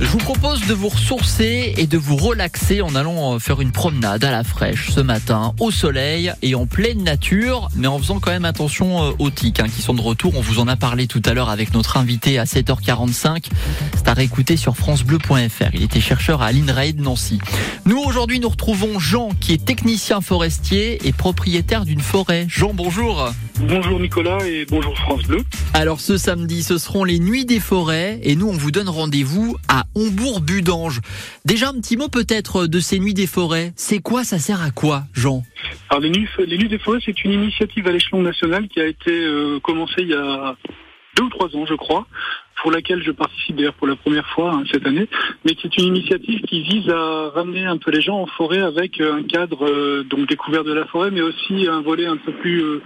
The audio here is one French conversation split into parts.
Je vous propose de vous ressourcer et de vous relaxer en allant euh, faire une promenade à la fraîche ce matin, au soleil et en pleine nature, mais en faisant quand même attention euh, aux tiques hein, qui sont de retour. On vous en a parlé tout à l'heure avec notre invité à 7h45. C'est à réécouter sur francebleu.fr. Il était chercheur à l'INRAE de Nancy. Nous, aujourd'hui, nous retrouvons Jean qui est technicien forestier et propriétaire d'une forêt. Jean, bonjour. Bonjour Nicolas et bonjour France Bleu. Alors ce samedi, ce seront les nuits des forêts et nous on vous donne rendez-vous à Hombourg-Budange. Déjà un petit mot peut-être de ces nuits des forêts. C'est quoi, ça sert à quoi, Jean? Alors les nuits, les nuits des forêts, c'est une initiative à l'échelon national qui a été euh, commencée il y a deux ou trois ans, je crois, pour laquelle je participe d'ailleurs pour la première fois hein, cette année, mais qui est une initiative qui vise à ramener un peu les gens en forêt avec euh, un cadre euh, donc découvert de la forêt, mais aussi un volet un peu plus euh,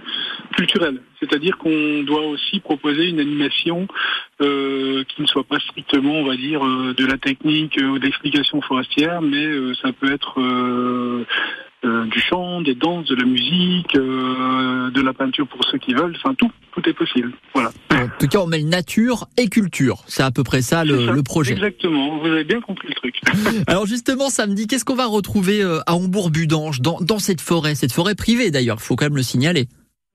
culturel. C'est-à-dire qu'on doit aussi proposer une animation euh, qui ne soit pas strictement, on va dire, de la technique ou d'explication forestière, mais ça peut être du chant, des danses, de la musique, de la peinture pour ceux qui veulent, enfin tout, tout est possible. Voilà. En tout cas, on mêle nature et culture. C'est à peu près ça le, le, projet. Exactement, vous avez bien compris le truc. Alors justement, samedi, qu'est-ce qu'on va retrouver à Hombourg-Budange, dans, dans cette forêt, cette forêt privée d'ailleurs, il faut quand même le signaler.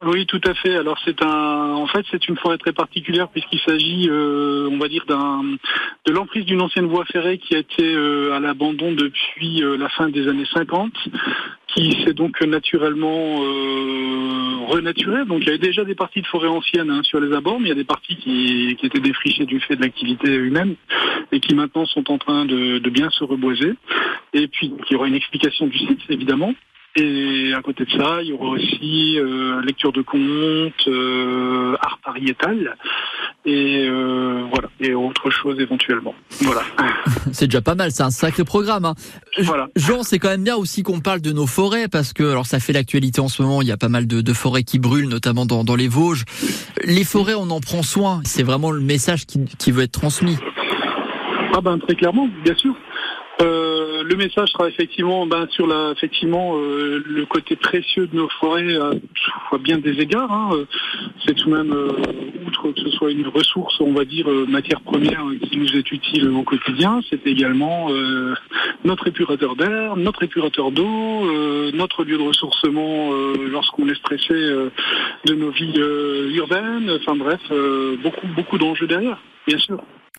Oui, tout à fait. Alors c'est un, en fait, c'est une forêt très particulière puisqu'il s'agit, euh, on va dire, d'un, de l'emprise d'une ancienne voie ferrée qui a été euh, à l'abandon depuis euh, la fin des années 50, qui s'est donc naturellement renaturée. Donc il y avait déjà des parties de forêt anciennes hein, sur les abords, mais il y a des parties qui, qui étaient défrichées du fait de l'activité humaine et qui maintenant sont en train de, de bien se reboiser. Et puis il y aura une explication du site, évidemment. Et à côté de ça, il y aura aussi euh, lecture de contes, euh, art pariétal et euh, voilà et autre chose éventuellement. Voilà. c'est déjà pas mal, c'est un sacré programme. Hein. Voilà. Jean, c'est quand même bien aussi qu'on parle de nos forêts parce que alors ça fait l'actualité en ce moment. Il y a pas mal de, de forêts qui brûlent, notamment dans, dans, les Vosges. Les forêts, on en prend soin. C'est vraiment le message qui, qui veut être transmis. Ah ben très clairement, bien sûr. Euh, le message sera effectivement ben, sur euh, le côté précieux de nos forêts à, bien des égards. Hein. C'est tout de même, euh, outre que ce soit une ressource, on va dire matière première qui nous est utile au quotidien, c'est également notre épurateur d'air, notre épurateur d'eau, notre lieu de ressourcement lorsqu'on est stressé de nos vies urbaines. Enfin bref, beaucoup beaucoup d'enjeux derrière, bien sûr.